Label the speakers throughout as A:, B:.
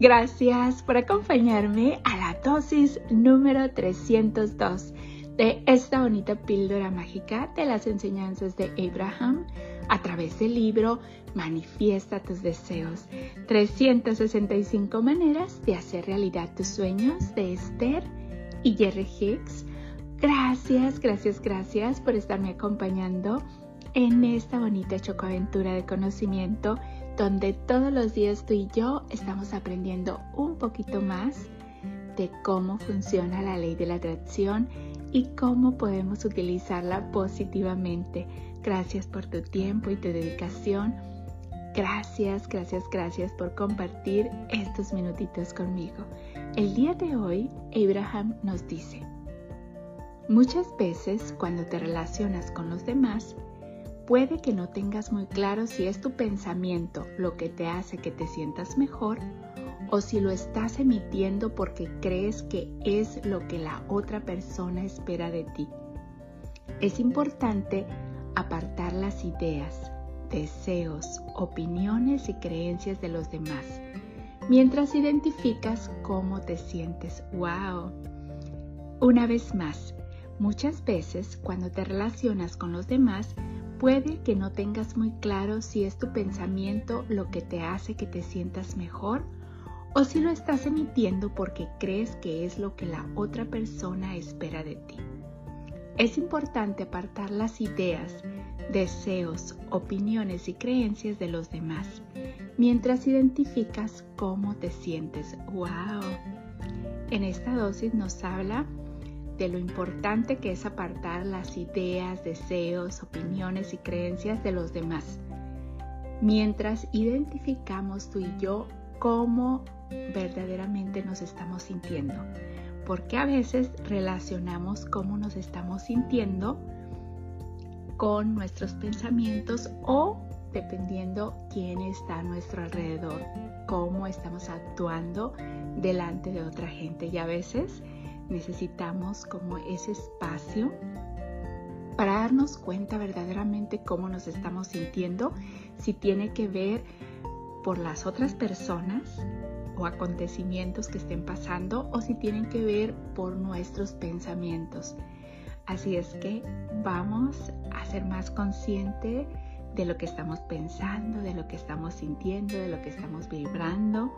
A: Gracias por acompañarme a la dosis número 302 de esta bonita píldora mágica de las enseñanzas de Abraham a través del libro Manifiesta tus deseos. 365 maneras de hacer realidad tus sueños de Esther y Jerry Hicks. Gracias, gracias, gracias por estarme acompañando en esta bonita chocoaventura de conocimiento donde todos los días tú y yo estamos aprendiendo un poquito más de cómo funciona la ley de la atracción y cómo podemos utilizarla positivamente. Gracias por tu tiempo y tu dedicación. Gracias, gracias, gracias por compartir estos minutitos conmigo. El día de hoy, Abraham nos dice, muchas veces cuando te relacionas con los demás, puede que no tengas muy claro si es tu pensamiento lo que te hace que te sientas mejor o si lo estás emitiendo porque crees que es lo que la otra persona espera de ti. Es importante apartar las ideas, deseos, opiniones y creencias de los demás mientras identificas cómo te sientes. ¡Wow! Una vez más, muchas veces cuando te relacionas con los demás, puede que no tengas muy claro si es tu pensamiento lo que te hace que te sientas mejor o si lo estás emitiendo porque crees que es lo que la otra persona espera de ti. Es importante apartar las ideas, deseos, opiniones y creencias de los demás mientras identificas cómo te sientes. ¡Wow! En esta dosis nos habla de lo importante que es apartar las ideas, deseos, opiniones y creencias de los demás, mientras identificamos tú y yo cómo verdaderamente nos estamos sintiendo. Porque a veces relacionamos cómo nos estamos sintiendo con nuestros pensamientos o dependiendo quién está a nuestro alrededor, cómo estamos actuando delante de otra gente. Y a veces necesitamos como ese espacio para darnos cuenta verdaderamente cómo nos estamos sintiendo, si tiene que ver por las otras personas o acontecimientos que estén pasando o si tienen que ver por nuestros pensamientos. Así es que vamos a ser más conscientes de lo que estamos pensando, de lo que estamos sintiendo, de lo que estamos vibrando.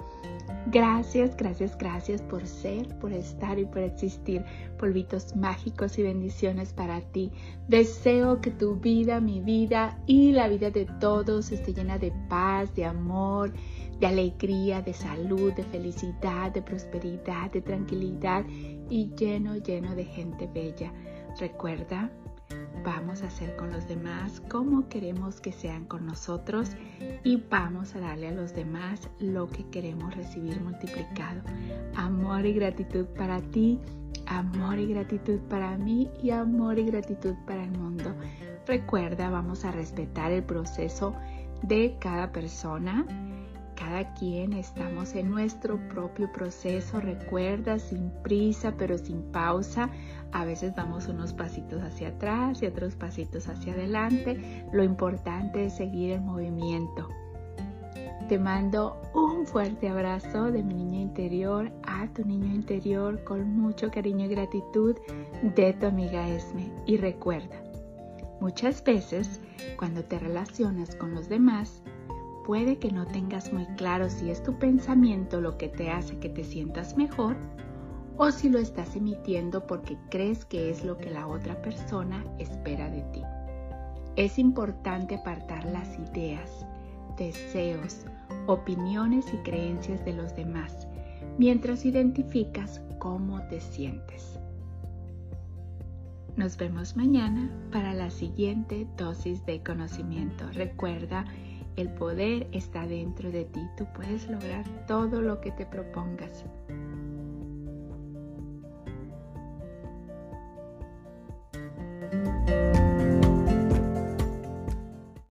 A: Gracias, gracias, gracias por ser, por estar y por existir. Polvitos mágicos y bendiciones para ti. Deseo que tu vida, mi vida y la vida de todos esté llena de paz, de amor, de alegría, de salud, de felicidad, de prosperidad, de tranquilidad y lleno, lleno de gente bella. Recuerda vamos a hacer con los demás como queremos que sean con nosotros y vamos a darle a los demás lo que queremos recibir multiplicado. Amor y gratitud para ti, amor y gratitud para mí y amor y gratitud para el mundo. Recuerda, vamos a respetar el proceso de cada persona cada quien estamos en nuestro propio proceso, recuerda, sin prisa pero sin pausa. A veces damos unos pasitos hacia atrás y otros pasitos hacia adelante. Lo importante es seguir el movimiento. Te mando un fuerte abrazo de mi niña interior a tu niño interior con mucho cariño y gratitud de tu amiga Esme. Y recuerda, muchas veces cuando te relacionas con los demás, puede que no tengas muy claro si es tu pensamiento lo que te hace que te sientas mejor o si lo estás emitiendo porque crees que es lo que la otra persona espera de ti. Es importante apartar las ideas, deseos, opiniones y creencias de los demás mientras identificas cómo te sientes. Nos vemos mañana para la siguiente dosis de conocimiento. Recuerda el poder está dentro de ti. Tú puedes lograr todo lo que te propongas.